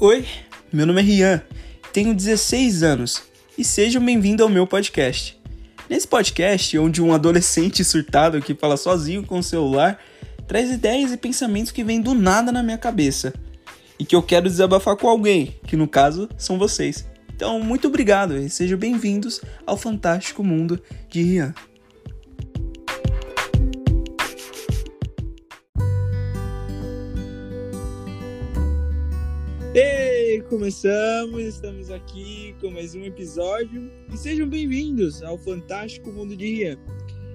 Oi, meu nome é Rian, tenho 16 anos e sejam bem-vindos ao meu podcast. Nesse podcast, onde um adolescente surtado que fala sozinho com o celular traz ideias e pensamentos que vêm do nada na minha cabeça e que eu quero desabafar com alguém, que no caso são vocês. Então, muito obrigado e sejam bem-vindos ao fantástico mundo de Rian. Começamos, estamos aqui com mais um episódio e sejam bem-vindos ao fantástico mundo de Rian.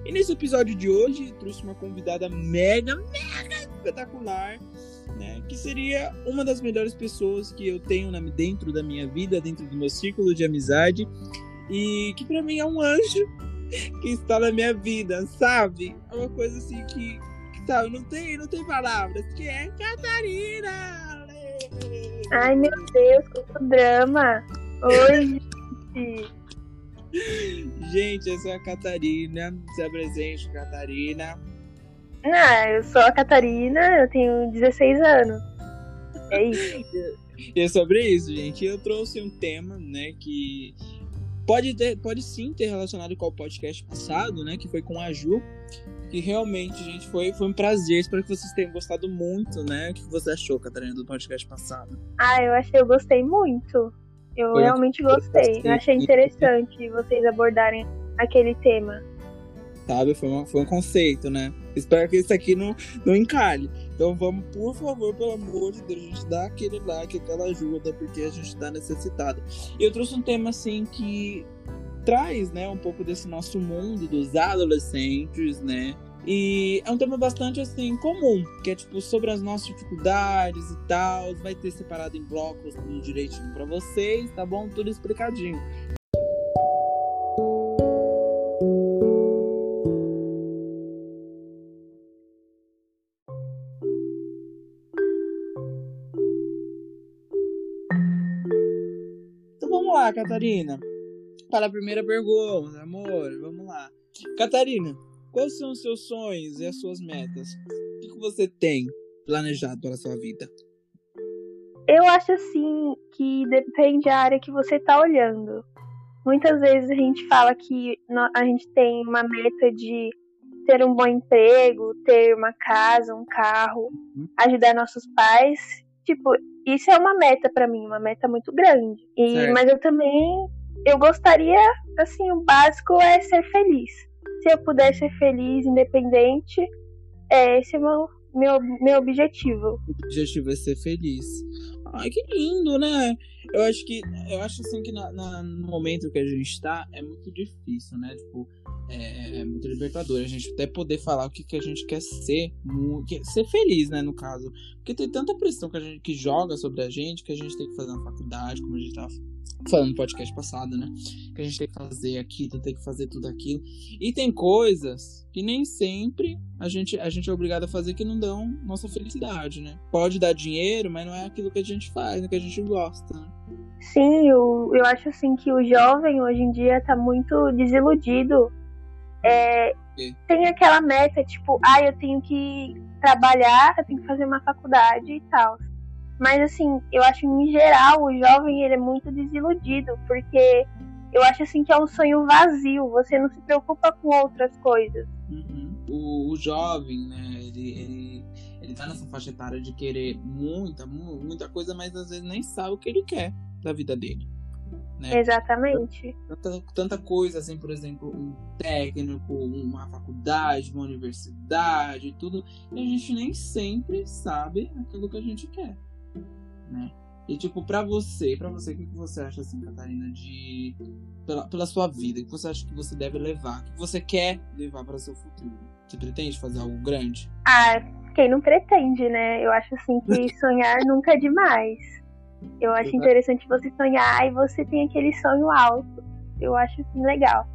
E nesse episódio de hoje trouxe uma convidada mega, mega espetacular, né? Que seria uma das melhores pessoas que eu tenho na, dentro da minha vida, dentro do meu círculo de amizade e que para mim é um anjo que está na minha vida, sabe? É uma coisa assim que, que sabe, não tem, não tem palavras, que é Catarina. Ai, meu Deus, quanto drama! Oi, gente! Gente, essa é a Catarina. Se apresente, Catarina. Ah, eu sou a Catarina, eu tenho 16 anos. É isso. E é sobre isso, gente. Eu trouxe um tema, né, que pode, ter, pode sim ter relacionado com o podcast passado, né, que foi com a Ju. E realmente, gente, foi, foi um prazer. Espero que vocês tenham gostado muito, né? O que você achou, Catarina, do podcast passado? Ah, eu achei, eu gostei muito. Eu foi realmente gostei. Eu achei interessante vocês abordarem aquele tema. Sabe, foi, uma, foi um conceito, né? Espero que isso aqui não, não encalhe. Então vamos, por favor, pelo amor de Deus, a gente dá aquele like, aquela ajuda, porque a gente tá necessitado. E eu trouxe um tema assim que traz, né, um pouco desse nosso mundo dos adolescentes, né? E é um tema bastante assim comum, que é tipo sobre as nossas dificuldades e tal. Vai ter separado em blocos tudo direitinho para vocês, tá bom? Tudo explicadinho. Então vamos lá, Catarina para a primeira pergunta, amor. Vamos lá. Catarina, quais são os seus sonhos e as suas metas? O que você tem planejado para a sua vida? Eu acho assim que depende da área que você está olhando. Muitas vezes a gente fala que a gente tem uma meta de ter um bom emprego, ter uma casa, um carro, uhum. ajudar nossos pais. Tipo, isso é uma meta para mim, uma meta muito grande. E, mas eu também eu gostaria, assim, o básico é ser feliz. Se eu puder ser feliz, independente, é, esse é meu, meu, meu objetivo. O objetivo é ser feliz. Ai, que lindo, né? Eu acho que. Eu acho assim que na, na, no momento que a gente tá é muito difícil, né? Tipo, é, é, muito libertador a gente até poder falar o que, que a gente quer ser, ser feliz, né, no caso. Porque tem tanta pressão que a gente que joga sobre a gente que a gente tem que fazer na faculdade, como a gente tava falando no podcast passado, né? Que a gente tem que fazer aquilo, tem que fazer tudo aquilo. E tem coisas que nem sempre a gente, a gente é obrigado a fazer que não dão nossa felicidade, né? Pode dar dinheiro, mas não é aquilo que a gente faz, é que a gente gosta, né? Sim, eu, eu acho assim que o jovem hoje em dia tá muito desiludido. É, tem aquela meta, tipo, ah, eu tenho que trabalhar, eu tenho que fazer uma faculdade e tal. Mas assim, eu acho que em geral o jovem ele é muito desiludido, porque eu acho assim que é um sonho vazio, você não se preocupa com outras coisas. Uhum. O, o, jovem, né, ele, ele, ele tá nessa faixa etária de querer muita, muita coisa, mas às vezes nem sabe o que ele quer da vida dele. Né? Exatamente. Tanta, tanta coisa, assim, por exemplo, um técnico, uma faculdade, uma universidade, tudo, e a gente nem sempre sabe aquilo que a gente quer né? E tipo, para você, para você, o que você acha assim, Catarina, de pela, pela sua vida, o que você acha que você deve levar, o que você quer levar para seu futuro? Você pretende fazer algo grande? Ah, quem não pretende, né? Eu acho assim que sonhar nunca é demais. Eu acho interessante você sonhar e você tem aquele sonho alto. Eu acho assim legal.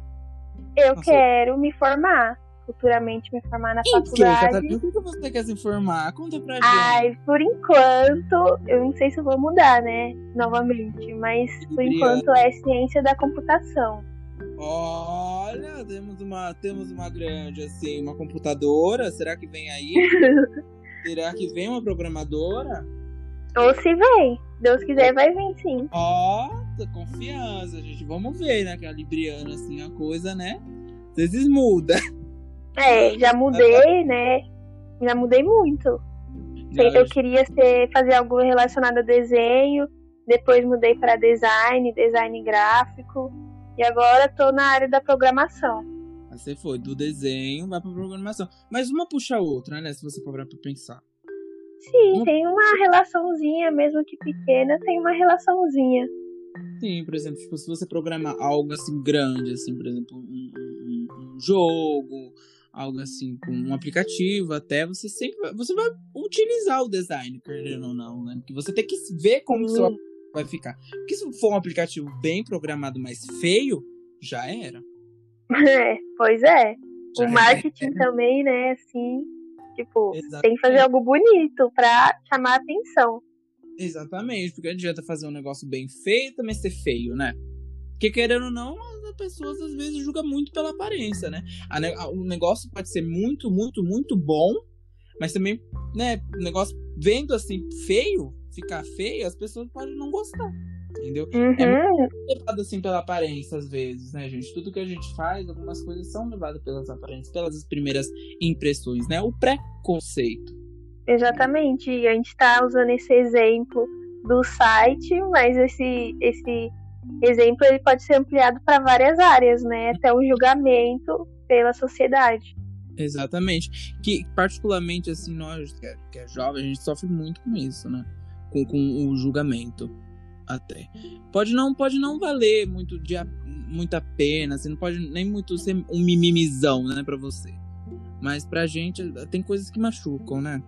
Eu Nossa. quero me formar futuramente me formar na faculdade. O que você quer se formar? Conta pra gente. Ai, por enquanto, eu não sei se eu vou mudar, né? Novamente, mas por enquanto é ciência da computação. Olha, temos uma, temos uma grande, assim, uma computadora. Será que vem aí? Será que vem uma programadora? Ou se vem. Deus quiser, vai vir sim. Ó, oh, confiança, gente. Vamos ver, né? Que a Libriana, assim, a coisa, né? Às vezes muda. É, já mudei, né? Já mudei muito. Eu queria ser, fazer algo relacionado a desenho, depois mudei para design, design gráfico, e agora tô na área da programação. Você foi do desenho, vai pra programação. Mas uma puxa a outra, né? Se você for pra pensar. Sim, tem uma relaçãozinha, mesmo que pequena, tem uma relaçãozinha. Sim, por exemplo, tipo, se você programar algo assim grande, assim, por exemplo, um, um, um jogo, algo assim, com um aplicativo até, você sempre vai, você vai utilizar o design, querendo ou não, né? Porque você tem que ver como o seu vai ficar. Porque se for um aplicativo bem programado, mas feio, já era. É, pois é. Já o marketing é. também, né, assim, tipo, Exatamente. tem que fazer algo bonito pra chamar a atenção. Exatamente, porque não adianta fazer um negócio bem feio também ser feio, né? Porque querendo ou não, as pessoas às vezes julgam muito pela aparência, né? O negócio pode ser muito, muito, muito bom, mas também, né, o negócio vendo assim feio, ficar feio, as pessoas podem não gostar. Entendeu? Uhum. É muito levado assim pela aparência, às vezes, né, gente? Tudo que a gente faz, algumas coisas são levadas pelas aparências, pelas primeiras impressões, né? O preconceito. Exatamente. E a gente tá usando esse exemplo do site, mas esse, esse exemplo ele pode ser ampliado para várias áreas, né? Até o julgamento pela sociedade. Exatamente. Que particularmente assim nós que é, que é jovem a gente sofre muito com isso, né? Com, com o julgamento até. Pode não pode não valer muito de muita pena, assim, não pode nem muito ser um mimimizão, né, para você. Mas pra gente tem coisas que machucam, né?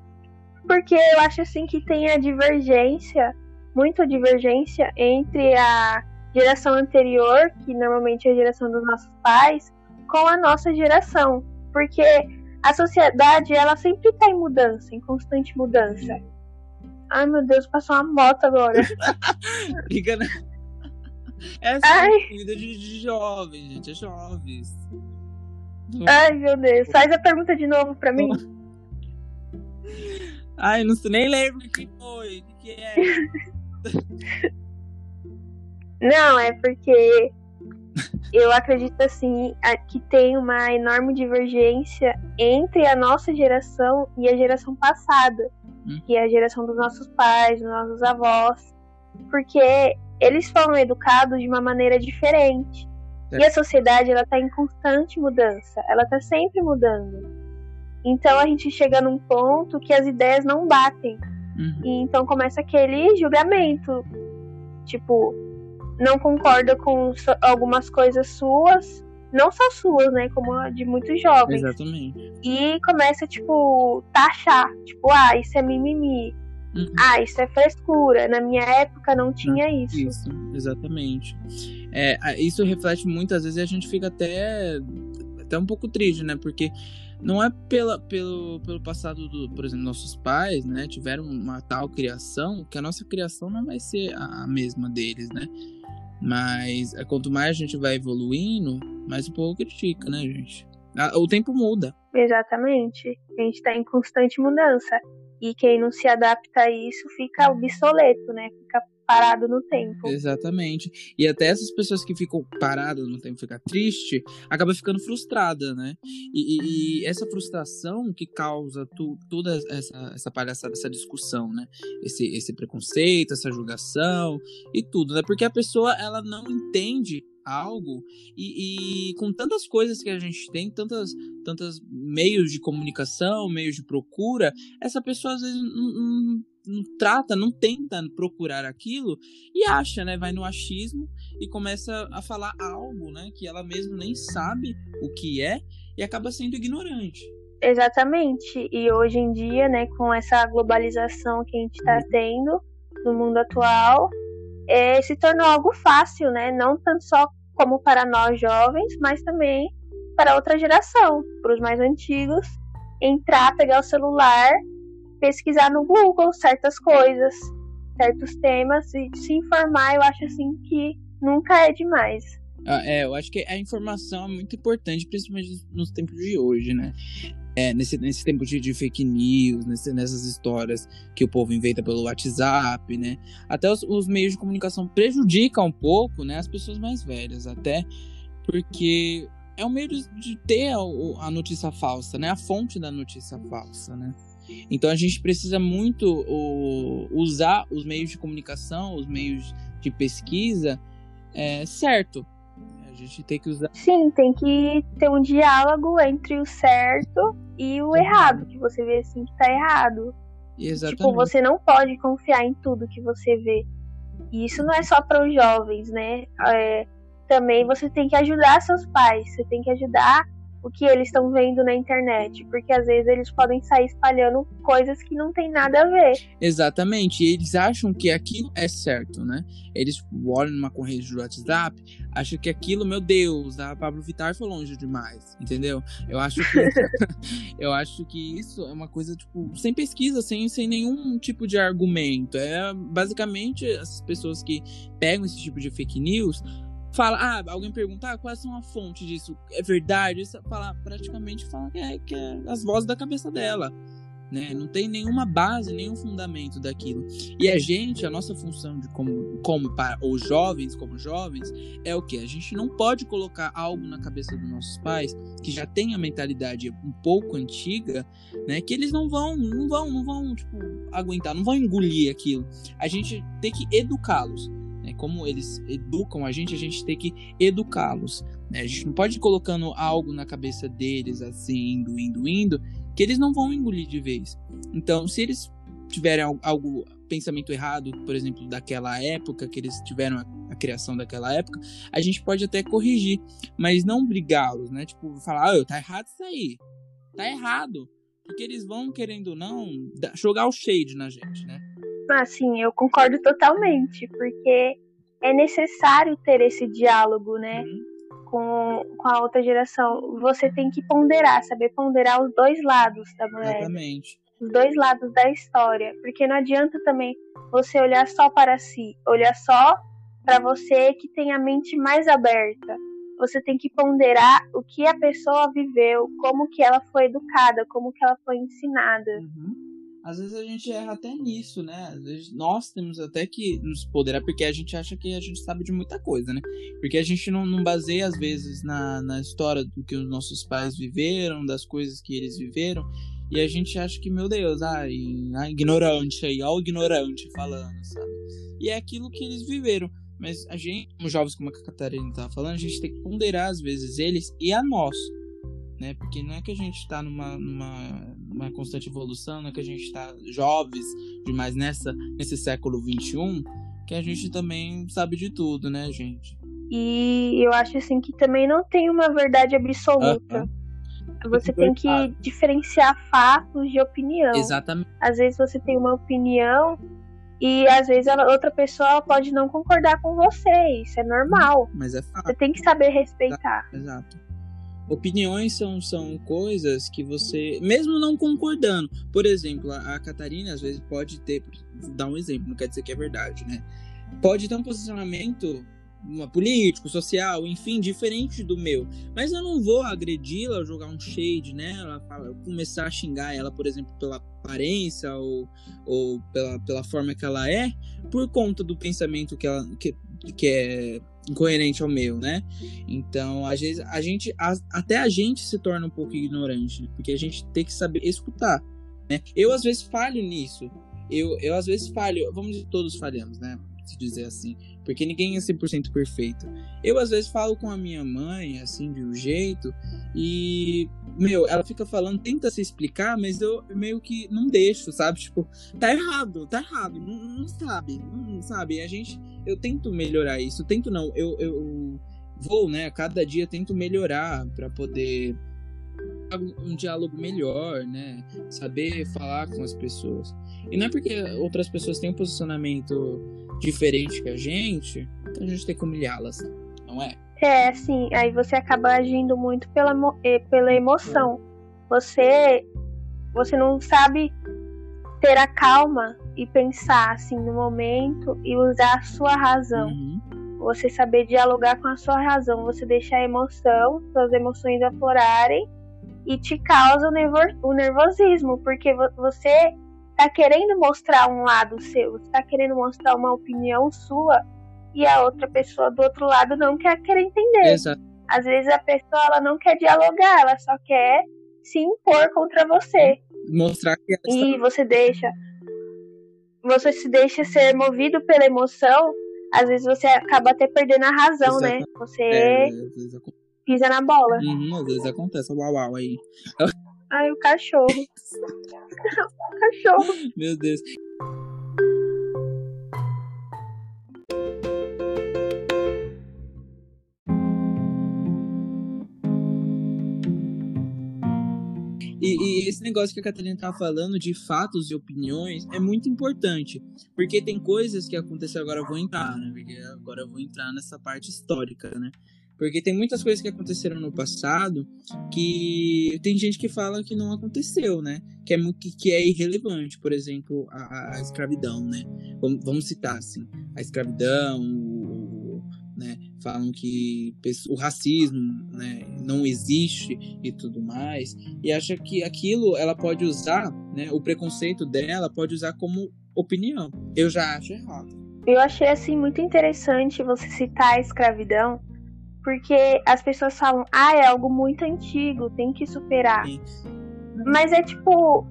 Porque eu acho assim que tem a divergência, muita divergência entre a geração anterior, que normalmente é a geração dos nossos pais, com a nossa geração, porque a sociedade ela sempre está em mudança, em constante mudança. Ai meu Deus, passou uma moto agora. Liga, né? É assim, vida de, de jovens, gente, é jovens. Ai meu Deus, faz a pergunta de novo pra mim. Ai, não nem lembro o que foi, o que é. Não, é porque eu acredito assim que tem uma enorme divergência entre a nossa geração e a geração passada. Que é a geração dos nossos pais, dos nossos avós, porque eles foram educados de uma maneira diferente. É. E a sociedade ela está em constante mudança, ela está sempre mudando. Então a gente chega num ponto que as ideias não batem. Uhum. E então começa aquele julgamento. Tipo, não concorda com algumas coisas suas, não só suas, né, como de muitos jovens. Exatamente. E começa, tipo, taxar, tipo, ah, isso é mimimi. Uhum. Ah, isso é frescura. Na minha época não tinha não, isso. Isso, exatamente. É, isso reflete muitas vezes e a gente fica até, até um pouco triste, né? Porque não é pela, pelo, pelo passado do, por exemplo, nossos pais, né, tiveram uma tal criação que a nossa criação não vai ser a mesma deles, né? Mas é, quanto mais a gente vai evoluindo, mais o povo critica, né, gente? O tempo muda. Exatamente. A gente está em constante mudança. E quem não se adapta a isso fica obsoleto, né? Fica parado no tempo. Exatamente. E até essas pessoas que ficam paradas no tempo, ficar triste, acaba ficando frustrada, né? E, e, e essa frustração que causa tu, toda essa, essa palhaçada, essa discussão, né? Esse, esse preconceito, essa julgação e tudo, né? Porque a pessoa, ela não entende algo e, e, com tantas coisas que a gente tem, tantas, tantas meios de comunicação, meios de procura, essa pessoa às vezes não, não, não trata, não tenta procurar aquilo e acha, né? Vai no achismo e começa a falar algo, né? Que ela mesma nem sabe o que é e acaba sendo ignorante. Exatamente. E hoje em dia, né, com essa globalização que a gente está tendo no mundo atual, é, se tornou algo fácil, né? Não tanto só como para nós jovens, mas também para outra geração, para os mais antigos, entrar, pegar o celular pesquisar no Google certas coisas, certos temas e se informar, eu acho assim que nunca é demais. Ah, é, eu acho que a informação é muito importante, principalmente nos tempos de hoje, né? É, nesse, nesse tempo de, de fake news, nesse, nessas histórias que o povo inventa pelo WhatsApp, né? Até os, os, meios de comunicação prejudicam um pouco, né? As pessoas mais velhas, até porque é um meio de, ter a, a, notícia falsa, né? A fonte da notícia falsa, né? Então a gente precisa muito o, usar os meios de comunicação, os meios de pesquisa, é, certo, gente tem que usar. Sim, tem que ter um diálogo entre o certo e o errado, que você vê assim que tá errado. Exatamente. Tipo, você não pode confiar em tudo que você vê. E isso não é só para os jovens, né? É, também você tem que ajudar seus pais, você tem que ajudar o que eles estão vendo na internet, porque às vezes eles podem sair espalhando coisas que não tem nada a ver. Exatamente, e eles acham que aquilo é certo, né? Eles olham numa corrente do WhatsApp, acham que aquilo, meu Deus, a Pablo Vittar foi longe demais, entendeu? Eu acho que eu acho que isso é uma coisa tipo sem pesquisa, sem sem nenhum tipo de argumento. É basicamente essas pessoas que pegam esse tipo de fake news fala, ah, alguém perguntar ah, quais são a fonte disso, é verdade? Isso fala, praticamente fala que é, que é as vozes da cabeça dela. Né? Não tem nenhuma base, nenhum fundamento daquilo. E a gente, a nossa função de como, como para os jovens, como jovens, é o que? A gente não pode colocar algo na cabeça dos nossos pais que já tem a mentalidade um pouco antiga, né? Que eles não vão, não vão, não vão, tipo, aguentar, não vão engolir aquilo. A gente tem que educá-los. Né? Como eles educam a gente, a gente tem que educá-los. Né? A gente não pode ir colocando algo na cabeça deles, assim, indo, indo, indo, que eles não vão engolir de vez. Então, se eles tiverem algo, pensamento errado, por exemplo, daquela época, que eles tiveram a, a criação daquela época, a gente pode até corrigir, mas não brigá-los, né? Tipo, falar, oh, tá errado isso aí. Tá errado. Porque eles vão, querendo ou não, jogar o shade na gente, né? Assim, eu concordo totalmente, porque é necessário ter esse diálogo, né? Uhum. Com, com a outra geração. Você tem que ponderar, saber ponderar os dois lados da moeda. Exatamente. Os dois lados da história. Porque não adianta também você olhar só para si, olhar só para você que tem a mente mais aberta. Você tem que ponderar o que a pessoa viveu, como que ela foi educada, como que ela foi ensinada. Uhum às vezes a gente erra até nisso, né? Às vezes nós temos até que nos poderar, porque a gente acha que a gente sabe de muita coisa, né? Porque a gente não, não baseia, às vezes, na, na história do que os nossos pais viveram, das coisas que eles viveram, e a gente acha que, meu Deus, ai, ah, ignorante aí, ó o ignorante falando, sabe? E é aquilo que eles viveram. Mas a gente, como jovens, como a Catarina tava falando, a gente tem que ponderar, às vezes, eles e a nós né? Porque não é que a gente está numa, numa, numa, constante evolução, não é que a gente está jovens demais nessa, nesse século XXI, que a gente também sabe de tudo, né, gente? E eu acho assim que também não tem uma verdade absoluta. Você tem que diferenciar fatos de opinião. Exatamente. Às vezes você tem uma opinião e às vezes a outra pessoa pode não concordar com você. Isso é normal. Mas é fato. Você tem que saber respeitar. Exato opiniões são, são coisas que você, mesmo não concordando, por exemplo, a, a Catarina às vezes pode ter, dar um exemplo, não quer dizer que é verdade, né? Pode ter um posicionamento uma, político, social, enfim, diferente do meu. Mas eu não vou agredi-la, jogar um shade nela, começar a xingar ela, por exemplo, pela aparência ou, ou pela, pela forma que ela é, por conta do pensamento que ela que, que é incoerente ao meu, né? Então, às vezes, a gente, a, até a gente se torna um pouco ignorante, porque a gente tem que saber escutar, né? Eu, às vezes, falho nisso. Eu, eu às vezes, falho, vamos dizer, todos falhamos, né? Se dizer assim, porque ninguém é 100% perfeito. Eu, às vezes, falo com a minha mãe, assim, de um jeito, e, meu, ela fica falando, tenta se explicar, mas eu meio que não deixo, sabe? Tipo, tá errado, tá errado, não, não sabe, não sabe? A gente eu tento melhorar isso. Tento não, eu, eu vou, né? Cada dia tento melhorar para poder um diálogo melhor, né? Saber falar com as pessoas. E não é porque outras pessoas têm um posicionamento diferente que a gente, que a gente tem que humilhá-las, não é? É, sim. Aí você acaba agindo muito pela, eh, pela emoção. Você, você não sabe ter a calma e pensar assim no momento e usar a sua razão. Uhum. Você saber dialogar com a sua razão, você deixar a emoção, suas emoções aflorarem e te causa o, nervosismo, porque você tá querendo mostrar um lado seu, você tá querendo mostrar uma opinião sua e a outra pessoa do outro lado não quer querer entender. Exato. Às vezes a pessoa ela não quer dialogar, ela só quer se impor contra você. Mostrar que ela E você deixa você se deixa ser movido pela emoção, às vezes você acaba até perdendo a razão, Exato. né? Você é, pisa na bola. Uhum, às vezes acontece, uau, uau aí. Ai, o cachorro. o cachorro. Meu Deus. E, e, esse negócio que a Catarina tá falando de fatos e opiniões é muito importante. Porque tem coisas que aconteceram, agora eu vou entrar, né? Porque agora eu vou entrar nessa parte histórica, né? Porque tem muitas coisas que aconteceram no passado que tem gente que fala que não aconteceu, né? Que é, que é irrelevante. Por exemplo, a, a escravidão, né? Vamos, vamos citar assim: a escravidão, o, né? Falam que o racismo né, não existe e tudo mais. E acha que aquilo ela pode usar, né? O preconceito dela pode usar como opinião. Eu já acho errado. Eu achei assim muito interessante você citar a escravidão porque as pessoas falam, ah, é algo muito antigo, tem que superar. Sim. Mas é tipo,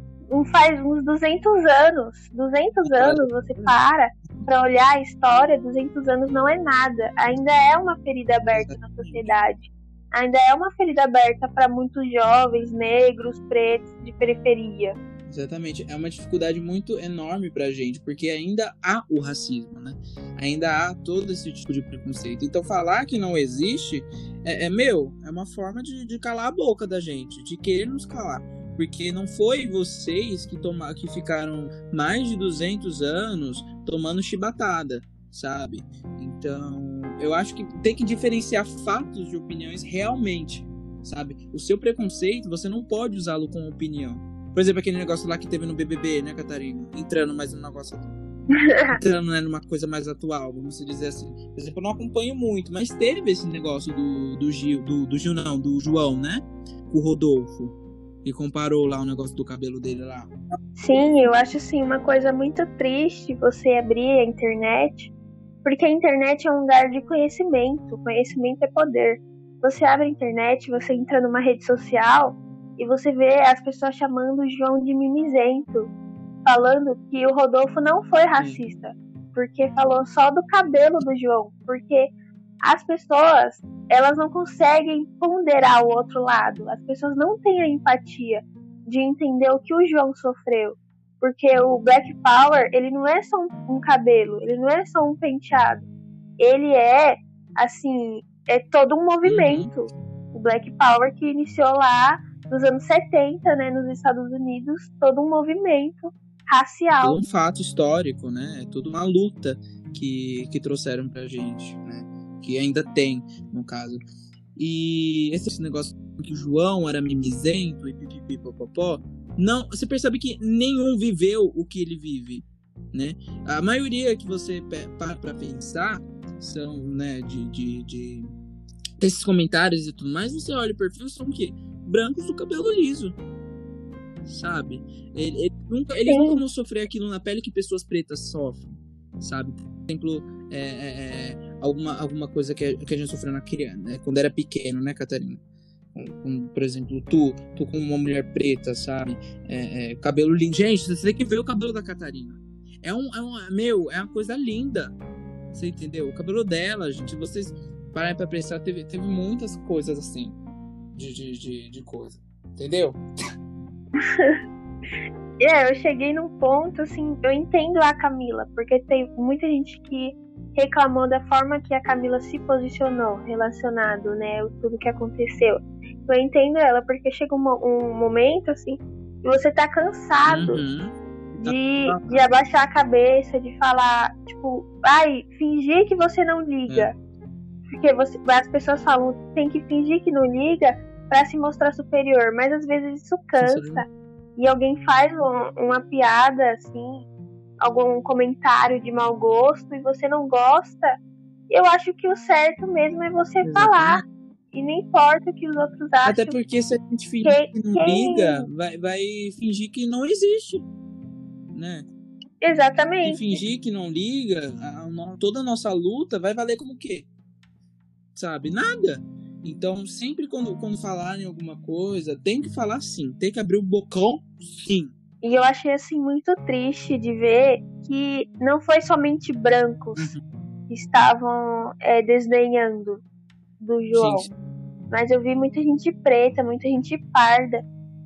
faz uns 200 anos. 200 anos você para para olhar a história, 200 anos não é nada. Ainda é uma ferida aberta na sociedade. Ainda é uma ferida aberta para muitos jovens, negros, pretos, de periferia. Exatamente. É uma dificuldade muito enorme pra gente, porque ainda há o racismo, né? Ainda há todo esse tipo de preconceito. Então, falar que não existe é, é meu, é uma forma de, de, calar a boca da gente, de querer nos calar. Porque não foi vocês que, toma, que ficaram mais de 200 anos tomando chibatada, sabe? Então, eu acho que tem que diferenciar fatos de opiniões realmente, sabe? O seu preconceito, você não pode usá-lo como opinião por exemplo, aquele negócio lá que teve no BBB, né, Catarina? Entrando mais um negócio. entrando né, numa coisa mais atual, vamos dizer assim. Por exemplo, eu não acompanho muito, mas teve esse negócio do, do Gil, do, do Gil não, do João, né? Com o Rodolfo. E comparou lá o negócio do cabelo dele lá. Sim, eu acho assim uma coisa muito triste você abrir a internet, porque a internet é um lugar de conhecimento. Conhecimento é poder. Você abre a internet, você entra numa rede social, e você vê as pessoas chamando o João de mimizento, falando que o Rodolfo não foi racista, porque falou só do cabelo do João, porque as pessoas, elas não conseguem ponderar o outro lado. As pessoas não têm a empatia de entender o que o João sofreu. Porque o Black Power, ele não é só um, cabelo, ele não é só um penteado. Ele é, assim, é todo um movimento. Uhum. O Black Power que iniciou lá nos anos 70, né, nos Estados Unidos, todo um movimento racial. Todo um fato histórico, né? Toda uma luta que, que trouxeram pra gente, né? Que ainda tem, no caso. E esse negócio que o João era mimizento e pipipipopopó, não, você percebe que nenhum viveu o que ele vive, né? A maioria que você para pra pensar são, né, de, de, de desses comentários e tudo mais, você olha o perfil, são o quê? brancos do cabelo liso. Sabe? Ele, ele nunca, eles nunca vão sofrer aquilo na pele que pessoas pretas sofrem. Sabe? Por exemplo, é, é, é, alguma, alguma coisa que a, que a gente sofreu na criança, né? quando era pequeno, né, Catarina? Como, por exemplo, tu, tu como uma mulher preta, sabe? É, é, cabelo lindo. Gente, você tem que ver o cabelo da Catarina. É um, é um. Meu, é uma coisa linda. Você entendeu? O cabelo dela, gente, vocês parem pra pensar, teve, teve muitas coisas assim de, de, de, de coisa. Entendeu? é, eu cheguei num ponto, assim, eu entendo a Camila, porque tem muita gente que reclamou da forma que a Camila se posicionou relacionado, né, tudo que aconteceu. Eu entendo ela, porque chega um, um momento, assim, que você tá cansado uhum. de, de abaixar a cabeça, de falar, tipo, ai, fingir que você não liga. É. Porque você, as pessoas falam, tem que fingir que não liga para se mostrar superior, mas às vezes isso cansa. E alguém faz um, uma piada assim, algum comentário de mau gosto e você não gosta. Eu acho que o certo mesmo é você Exatamente. falar E não importa o que os outros acham. Até porque se a gente fingir que, que não liga, vai, vai fingir que não existe. Né? Exatamente. E fingir que não liga, a, a, toda a nossa luta vai valer como o quê? Sabe? Nada. Então, sempre quando, quando falarem alguma coisa, tem que falar sim. Tem que abrir o bocão sim. E eu achei assim muito triste de ver que não foi somente brancos uhum. que estavam é, desdenhando do João. Sim. Mas eu vi muita gente preta, muita gente parda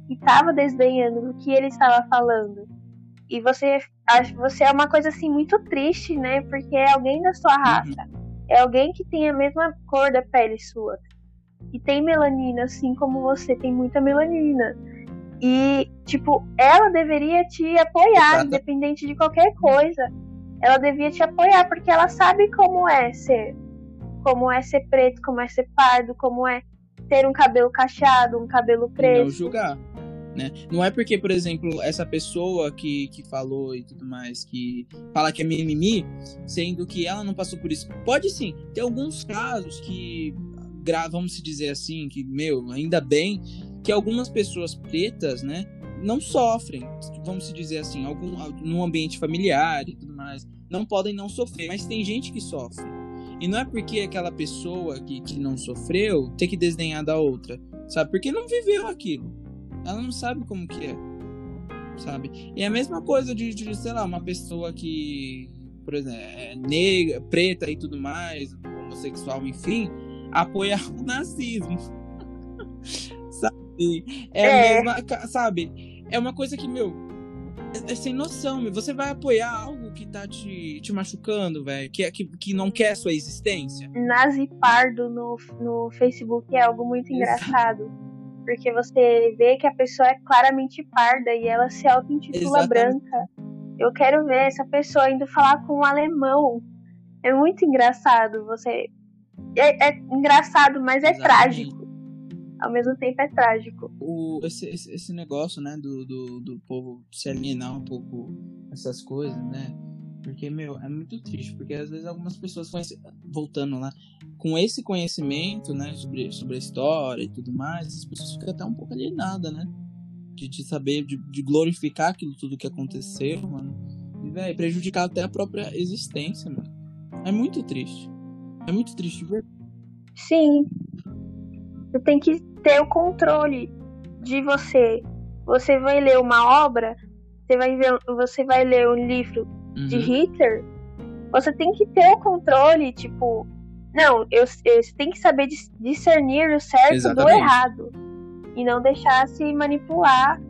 que estava desdenhando do que ele estava falando. E você você é uma coisa assim muito triste, né? Porque é alguém da sua raça. Uhum. É alguém que tem a mesma cor da pele sua. E tem melanina, assim como você tem muita melanina. E, tipo, ela deveria te apoiar, Exato. independente de qualquer coisa. Ela devia te apoiar, porque ela sabe como é ser. Como é ser preto, como é ser pardo, como é ter um cabelo cacheado, um cabelo preto. Não julgar. Né? Não é porque, por exemplo, essa pessoa que, que falou e tudo mais, que fala que é mimimi, sendo que ela não passou por isso. Pode sim, tem alguns casos que, vamos se dizer assim, que, meu, ainda bem que algumas pessoas pretas, né, não sofrem, vamos dizer assim, algum no ambiente familiar e tudo mais, não podem não sofrer, mas tem gente que sofre. E não é porque aquela pessoa que, que não sofreu tem que desdenhar da outra, sabe? Porque não viveu aquilo. Ela não sabe como que é, sabe? E é a mesma coisa de, de sei lá, uma pessoa que, por exemplo, é negra, preta e tudo mais, homossexual, enfim, apoiar o nazismo. É, é. mesma, sabe? É uma coisa que, meu, é, é sem noção, meu. Você vai apoiar algo que tá te, te machucando, velho, que, é, que, que não quer sua existência. Nazi Pardo no, no Facebook é algo muito engraçado. Porque você vê que a pessoa é claramente parda e ela se auto-intitula branca. Eu quero ver essa pessoa indo falar com um alemão. É muito engraçado. Você. É, é engraçado, mas é Exatamente. trágico ao mesmo tempo é trágico. O, esse, esse, esse negócio, né, do, do, do povo se alienar um pouco essas coisas, né? Porque, meu, é muito triste, porque às vezes algumas pessoas conhecem, voltando lá, com esse conhecimento, né, sobre, sobre a história e tudo mais, as pessoas ficam até um pouco alienadas, né? De, de saber, de, de glorificar aquilo tudo que aconteceu, mano. E, velho, prejudicar até a própria existência, mano. É muito triste. É muito triste, verdade. Sim, você tem que ter o controle de você. Você vai ler uma obra, você vai ver, você vai ler um livro uhum. de Hitler, você tem que ter o controle, tipo, não, eu, eu, você tem que saber discernir o certo Exatamente. do errado e não deixar se manipular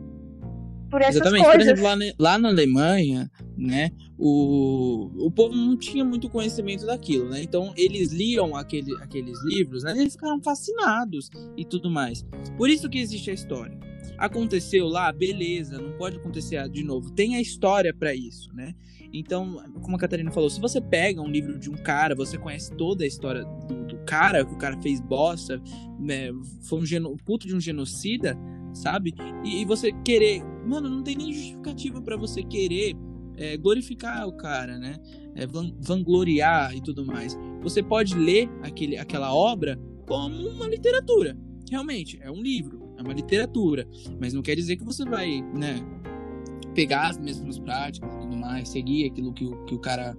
por essas Exatamente. coisas. Por exemplo, lá, lá na Alemanha, né? O, o povo não tinha muito conhecimento daquilo, né? Então eles liam aquele, aqueles livros, né? Eles ficaram fascinados e tudo mais. Por isso que existe a história. Aconteceu lá, beleza, não pode acontecer de novo. Tem a história para isso, né? Então, como a Catarina falou, se você pega um livro de um cara, você conhece toda a história do, do cara, que o cara fez bosta, né? foi um geno, puto de um genocida, sabe? E, e, você querer, mano, não tem nem justificativa para você querer é, glorificar o cara, né? É, vangloriar e tudo mais. Você pode ler aquele, aquela obra como uma literatura. Realmente, é um livro, é uma literatura. Mas não quer dizer que você vai, né? Pegar as mesmas práticas e tudo mais, seguir aquilo que o, que o cara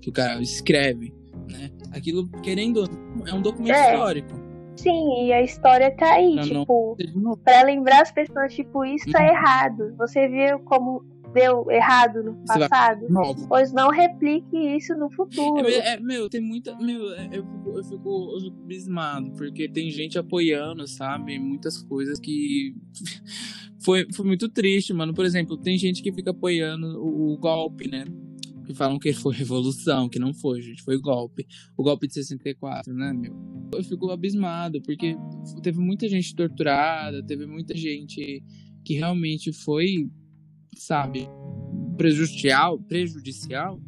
que o cara escreve, né? Aquilo, querendo, é um documento é. histórico. Sim, e a história tá aí, não, tipo, não... para lembrar as pessoas, tipo, isso tá uhum. errado. Você viu como deu errado no passado, pois não replique isso no futuro. É, é, meu, tem muita. Meu, é, eu, fico, eu, fico, eu fico bismado, porque tem gente apoiando, sabe? Muitas coisas que. foi, foi muito triste, mano. Por exemplo, tem gente que fica apoiando o, o golpe, né? Que falam que foi revolução, que não foi, gente. Foi golpe. O golpe de 64, né, meu? Eu fico abismado, porque teve muita gente torturada, teve muita gente que realmente foi sabe, prejudicial, prejudicial,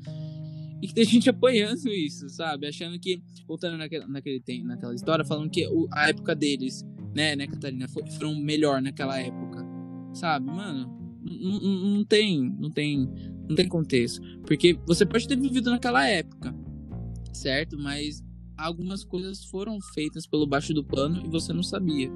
e que tem gente apoiando isso, sabe? Achando que, voltando naquele, naquele, naquela história, falando que a época deles, né, né, Catarina, foram melhor naquela época, sabe? Mano, não, não tem, não tem, não tem contexto. Porque você pode ter vivido naquela época, certo? Mas algumas coisas foram feitas pelo baixo do pano e você não sabia,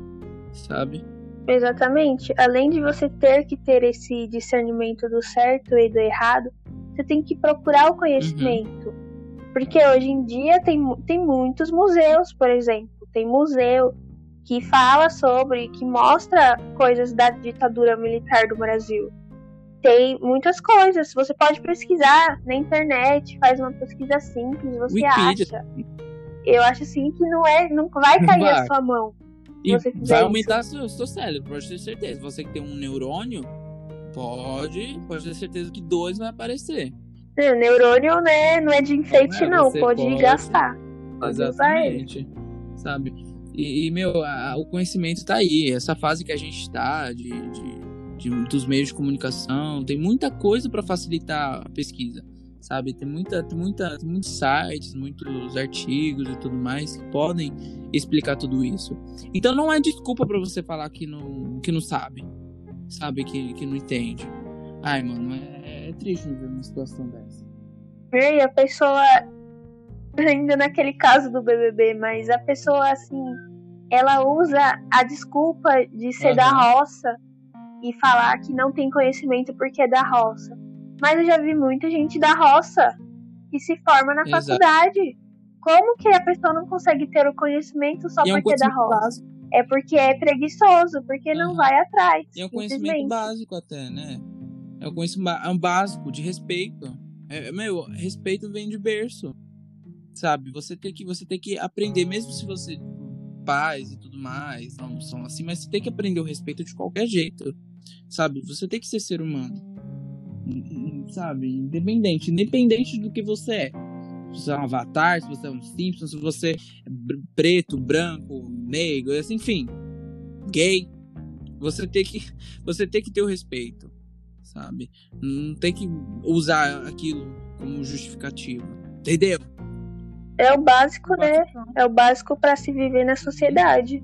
sabe? Exatamente. Além de você ter que ter esse discernimento do certo e do errado, você tem que procurar o conhecimento. Uhum. Porque hoje em dia tem, tem muitos museus, por exemplo. Tem museu que fala sobre, que mostra coisas da ditadura militar do Brasil. Tem muitas coisas. Você pode pesquisar na internet, faz uma pesquisa simples, você Wikipedia. acha. Eu acho assim que não é, não vai cair vai. a sua mão. E vai aumentar seu, seu cérebro, pode ter certeza. Você que tem um neurônio, pode, pode ter certeza que dois vai aparecer. É, neurônio né, não é de enfeite, é, não. Pode, pode, gastar. Exatamente. Sabe? E, e meu, a, o conhecimento tá aí. Essa fase que a gente tá de, de, de dos meios de comunicação, tem muita coisa para facilitar a pesquisa sabe? Tem muita, tem muita, muitos sites, muitos artigos e tudo mais que podem explicar tudo isso. Então não é desculpa para você falar que não, que não sabe, sabe que, que não entende. Ai, mano, é, é triste ver uma situação dessa. E a pessoa ainda naquele caso do BBB, mas a pessoa assim, ela usa a desculpa de ser uhum. da roça e falar que não tem conhecimento porque é da roça. Mas eu já vi muita gente da roça que se forma na Exato. faculdade. Como que a pessoa não consegue ter o conhecimento só e porque é, um é da roça? É porque é preguiçoso, porque uhum. não vai atrás. E é um conhecimento básico até, né? É um conhecimento é básico de respeito. É, meu, respeito vem de berço. Sabe? Você tem que você tem que aprender mesmo se você pais e tudo mais não são assim, mas você tem que aprender o respeito de qualquer jeito. Sabe? Você tem que ser ser humano sabe? Independente, independente do que você é. Se você é um avatar, se você é um Simpson, se você é preto, branco, negro, enfim, gay, você tem que você tem que ter o respeito, sabe? Não tem que usar aquilo como justificativa, entendeu? É o básico, né? É o básico para se viver na sociedade.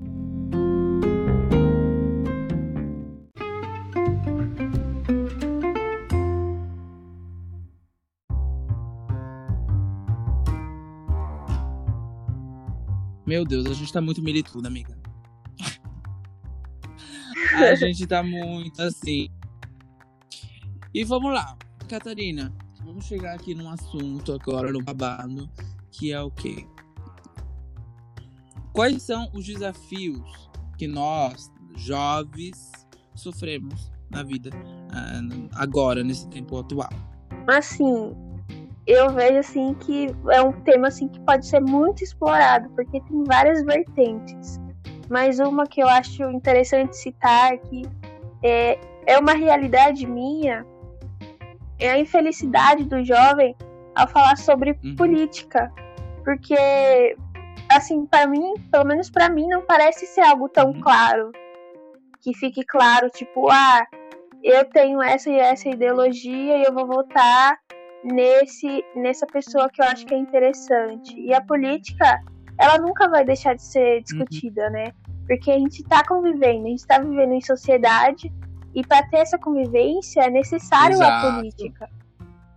Meu Deus, a gente tá muito militudo, amiga. a gente tá muito assim. E vamos lá, Catarina. Vamos chegar aqui num assunto agora, no babado, que é o quê? Quais são os desafios que nós, jovens, sofremos na vida ah, agora, nesse tempo atual? Assim, eu vejo assim que é um tema assim que pode ser muito explorado, porque tem várias vertentes. Mas uma que eu acho interessante citar que é, é uma realidade minha é a infelicidade do jovem ao falar sobre uhum. política, porque assim para mim, pelo menos para mim, não parece ser algo tão uhum. claro que fique claro, tipo, ah, eu tenho essa e essa ideologia e eu vou votar nesse nessa pessoa que eu acho que é interessante. E a política, ela nunca vai deixar de ser discutida, uhum. né? Porque a gente está convivendo, a gente está vivendo em sociedade e para ter essa convivência é necessário Exato. a política.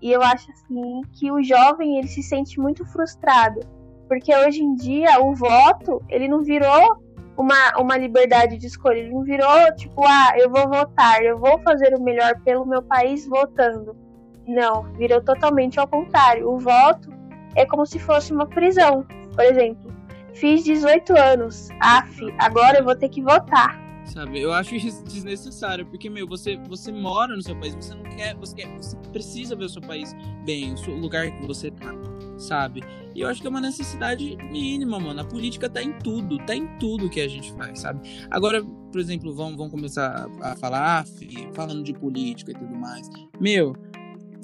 E eu acho assim que o jovem ele se sente muito frustrado, porque hoje em dia o voto, ele não virou uma, uma liberdade de escolha, ele não virou tipo, ah, eu vou votar, eu vou fazer o melhor pelo meu país votando não, virou totalmente ao contrário. O voto é como se fosse uma prisão. Por exemplo, fiz 18 anos, af, agora eu vou ter que votar. Sabe, eu acho isso desnecessário, porque, meu, você, você mora no seu país, você não quer, você quer, você precisa ver o seu país bem, o, seu, lugar que você tá, sabe? E eu acho que é uma necessidade mínima, mano. A política tá em tudo, tá em tudo que a gente faz, sabe? Agora, por exemplo, vamos, vamos começar a falar, af, falando de política e tudo mais. Meu,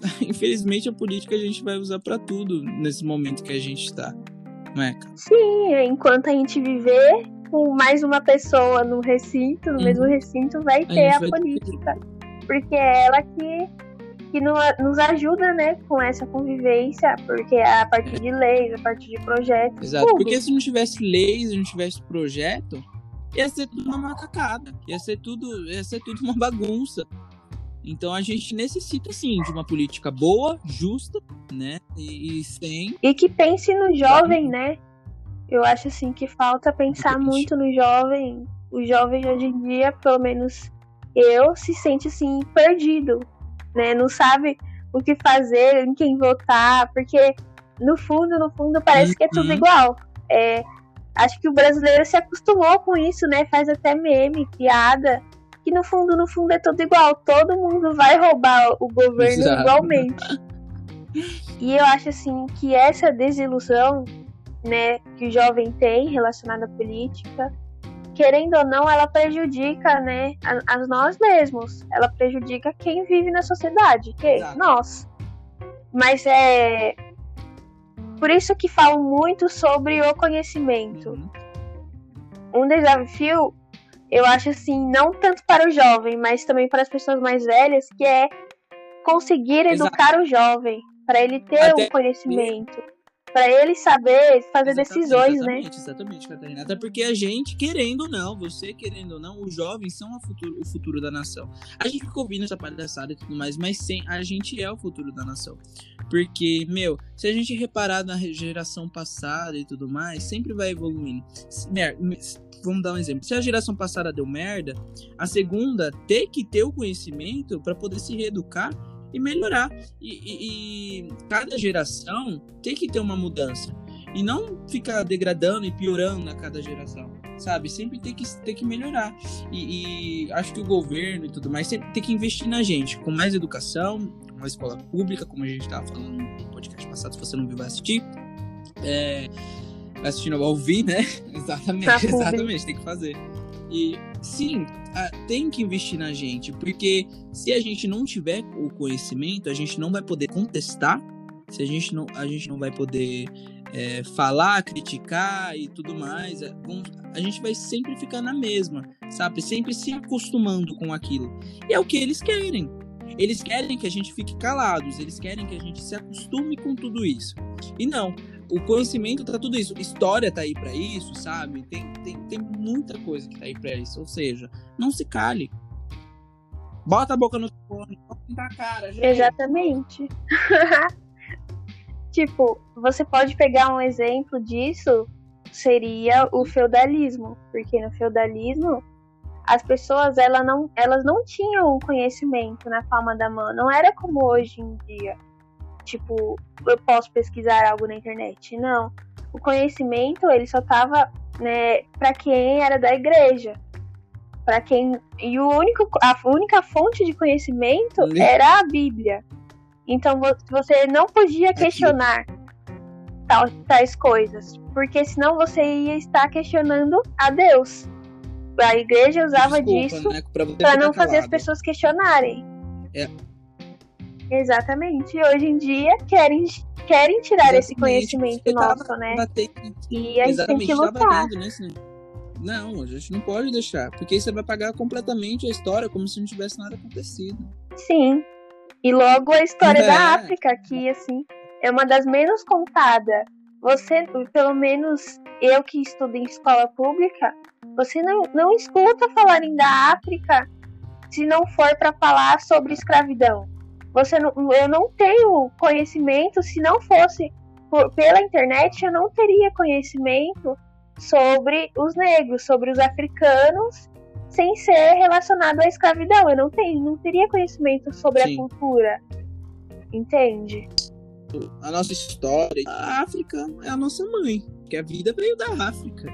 infelizmente a política a gente vai usar para tudo nesse momento que a gente está, não é? Sim, enquanto a gente viver com mais uma pessoa no recinto, no mesmo recinto, vai ter a, a vai política. Ter... Porque é ela que, que nos ajuda, né, com essa convivência, porque é a partir de leis, a partir de projetos. Exato, tudo. porque se não tivesse leis, se não tivesse projeto, ia ser tudo uma macacada, ia ser tudo, ia ser tudo uma bagunça. Então a gente necessita sim de uma política boa, justa, né? E, e sem. E que pense no jovem, né? Eu acho assim que falta pensar muito no jovem. O jovem hoje em dia, pelo menos eu, se sente assim perdido, né? Não sabe o que fazer, em quem votar, porque no fundo, no fundo parece que é tudo uhum. igual. É, acho que o brasileiro se acostumou com isso, né? Faz até meme, piada, que no fundo, no fundo é tudo igual. Todo mundo vai roubar o governo Exato. igualmente. E eu acho assim que essa desilusão, né, que o jovem tem relacionada à política, querendo ou não, ela prejudica, né, a, a nós mesmos. Ela prejudica quem vive na sociedade, que Exato. nós. Mas é por isso que falo muito sobre o conhecimento. Uhum. Um desafio, eu acho assim, não tanto para o jovem, mas também para as pessoas mais velhas, que é conseguir educar Exato. o jovem, para ele ter um conhecimento para ele saber fazer exatamente, decisões, exatamente, né? Exatamente, Catarina. Até porque a gente, querendo ou não, você querendo ou não, os jovens são futuro, o futuro da nação. A gente fica ouvindo essa palhaçada e tudo mais, mas sem, a gente é o futuro da nação. Porque, meu, se a gente reparar na geração passada e tudo mais, sempre vai evoluindo. Vamos dar um exemplo. Se a geração passada deu merda, a segunda tem que ter o conhecimento para poder se reeducar e melhorar. E, e, e, cada geração tem que ter uma mudança. E não ficar degradando e piorando a cada geração. Sabe? Sempre tem que, tem que melhorar. E, e acho que o governo e tudo mais sempre tem que investir na gente, com mais educação, uma escola pública, como a gente estava falando no podcast passado, se você não viu, vai assistir. É, assistindo ao ouvir, né? exatamente, tá exatamente, tem que fazer. E sim, tem que investir na gente, porque se a gente não tiver o conhecimento, a gente não vai poder contestar, se a gente não, a gente não vai poder é, falar, criticar e tudo mais, é, a gente vai sempre ficar na mesma, sabe? Sempre se acostumando com aquilo. E é o que eles querem. Eles querem que a gente fique calados, eles querem que a gente se acostume com tudo isso. E não, o conhecimento tá tudo isso. História tá aí para isso, sabe? Tem, tem, tem muita coisa que tá aí pra isso. Ou seja, não se cale. Bota a boca no fone, na cara, gente. Exatamente. tipo, você pode pegar um exemplo disso, seria o feudalismo. Porque no feudalismo, as pessoas elas não, elas não tinham conhecimento na palma da mão. Não era como hoje em dia tipo, eu posso pesquisar algo na internet. Não. O conhecimento, ele só tava, né, para quem era da igreja. Para quem e o único a única fonte de conhecimento era a Bíblia. Então você não podia questionar tal, tais coisas, porque senão você ia estar questionando a Deus. A igreja usava Desculpa, disso né, para não fazer as pessoas questionarem. É, Exatamente. E hoje em dia querem, querem tirar Exatamente. esse conhecimento nosso, tava, né? E a gente tem que lutar. Vendo, né, não, a gente não pode deixar, porque você vai pagar completamente a história como se não tivesse nada acontecido. Sim. E logo a história é. da África, que assim, é uma das menos contadas. Você, pelo menos eu que estudo em escola pública, você não, não escuta falarem da África se não for para falar sobre escravidão. Você não, eu não tenho conhecimento, se não fosse por, pela internet, eu não teria conhecimento sobre os negros, sobre os africanos, sem ser relacionado à escravidão. Eu não tenho, não teria conhecimento sobre Sim. a cultura. Entende? A nossa história, a África é a nossa mãe, que a vida veio da África,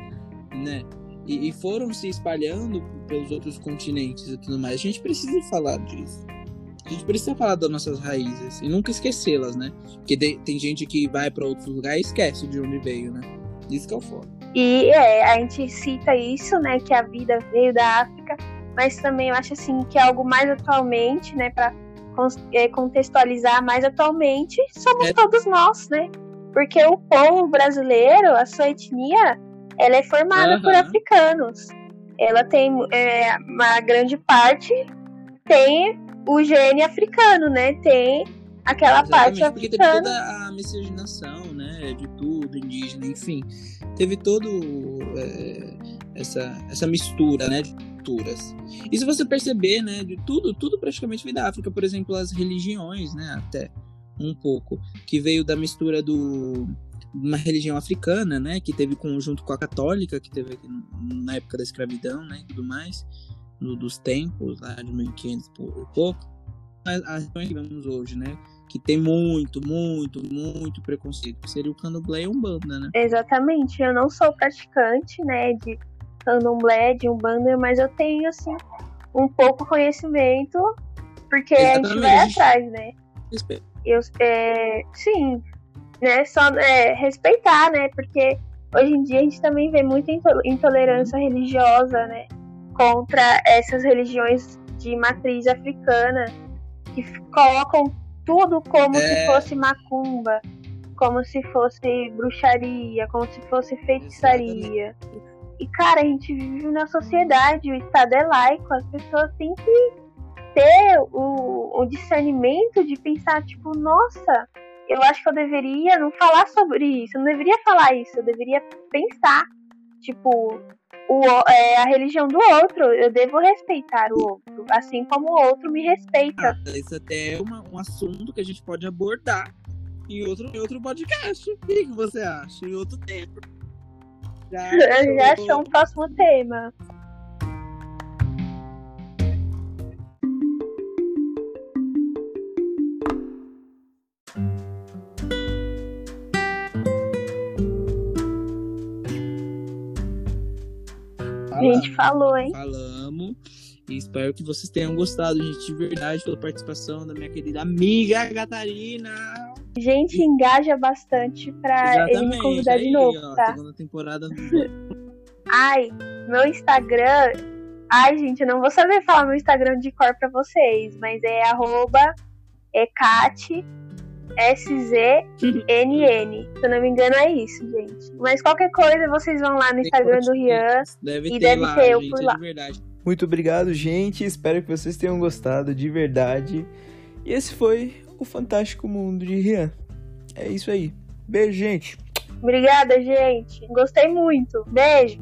né? E, e foram se espalhando pelos outros continentes e tudo mais. A gente precisa falar disso a gente precisa falar das nossas raízes e nunca esquecê-las, né? Porque tem gente que vai para outros lugares e esquece de onde veio, né? Isso que é o foda. E é, a gente cita isso, né? Que a vida veio da África, mas também eu acho assim que é algo mais atualmente, né? Para é, contextualizar mais atualmente, somos é. todos nós, né? Porque o povo brasileiro, a sua etnia, ela é formada uhum. por africanos. Ela tem é, uma grande parte tem o gene africano, né? Tem aquela Exatamente, parte africana. Porque teve toda a miscigenação, né? De tudo, indígena, enfim. Teve todo é, essa, essa mistura, né? De culturas. E se você perceber, né? De tudo, tudo praticamente veio da África. Por exemplo, as religiões, né? Até um pouco. Que veio da mistura do uma religião africana, né? Que teve conjunto com a católica, que teve na época da escravidão, né? E tudo mais, no, dos tempos, lá de 1500 por pouco. As, as que vemos hoje, né? Que tem muito, muito, muito preconceito, que seria o candomblé e umbanda, né? Exatamente. Eu não sou praticante, né? De candomblé, de umbanda, mas eu tenho, assim, um pouco conhecimento, porque Exatamente. a gente vai atrás, né? Respeito. Eu, é, sim, né? Só é, respeitar, né? Porque hoje em dia a gente também vê muita intolerância religiosa, né? Contra essas religiões de matriz africana que colocam tudo como é... se fosse macumba, como se fosse bruxaria, como se fosse feitiçaria. Exatamente. E, cara, a gente vive na sociedade, o Estado é laico, as pessoas têm que ter o, o discernimento de pensar, tipo, nossa, eu acho que eu deveria não falar sobre isso, eu não deveria falar isso, eu deveria pensar, tipo, o, é, a religião do outro, eu devo respeitar o outro, assim como o outro me respeita. Ah, isso até é uma, um assunto que a gente pode abordar em outro, em outro podcast. O que, você acha? Em outro tempo. Já, já achou um próximo tema. Gente falou, hein? Falamos. E espero que vocês tenham gostado, gente, de verdade, pela participação da minha querida amiga Catarina. Gente, engaja bastante pra Exatamente. ele me convidar aí, de novo, ó, tá? Segunda temporada. Ai, meu Instagram. Ai, gente, eu não vou saber falar meu Instagram de cor pra vocês, mas é arroba ecate S-Z-N-N. Se eu não me engano, é isso, gente. Mas qualquer coisa, vocês vão lá no Instagram do Rian. Deve e ter deve lá, ter eu por é lá. Muito obrigado, gente. Espero que vocês tenham gostado de verdade. E esse foi o Fantástico Mundo de Rian. É isso aí. Beijo, gente. Obrigada, gente. Gostei muito. Beijo.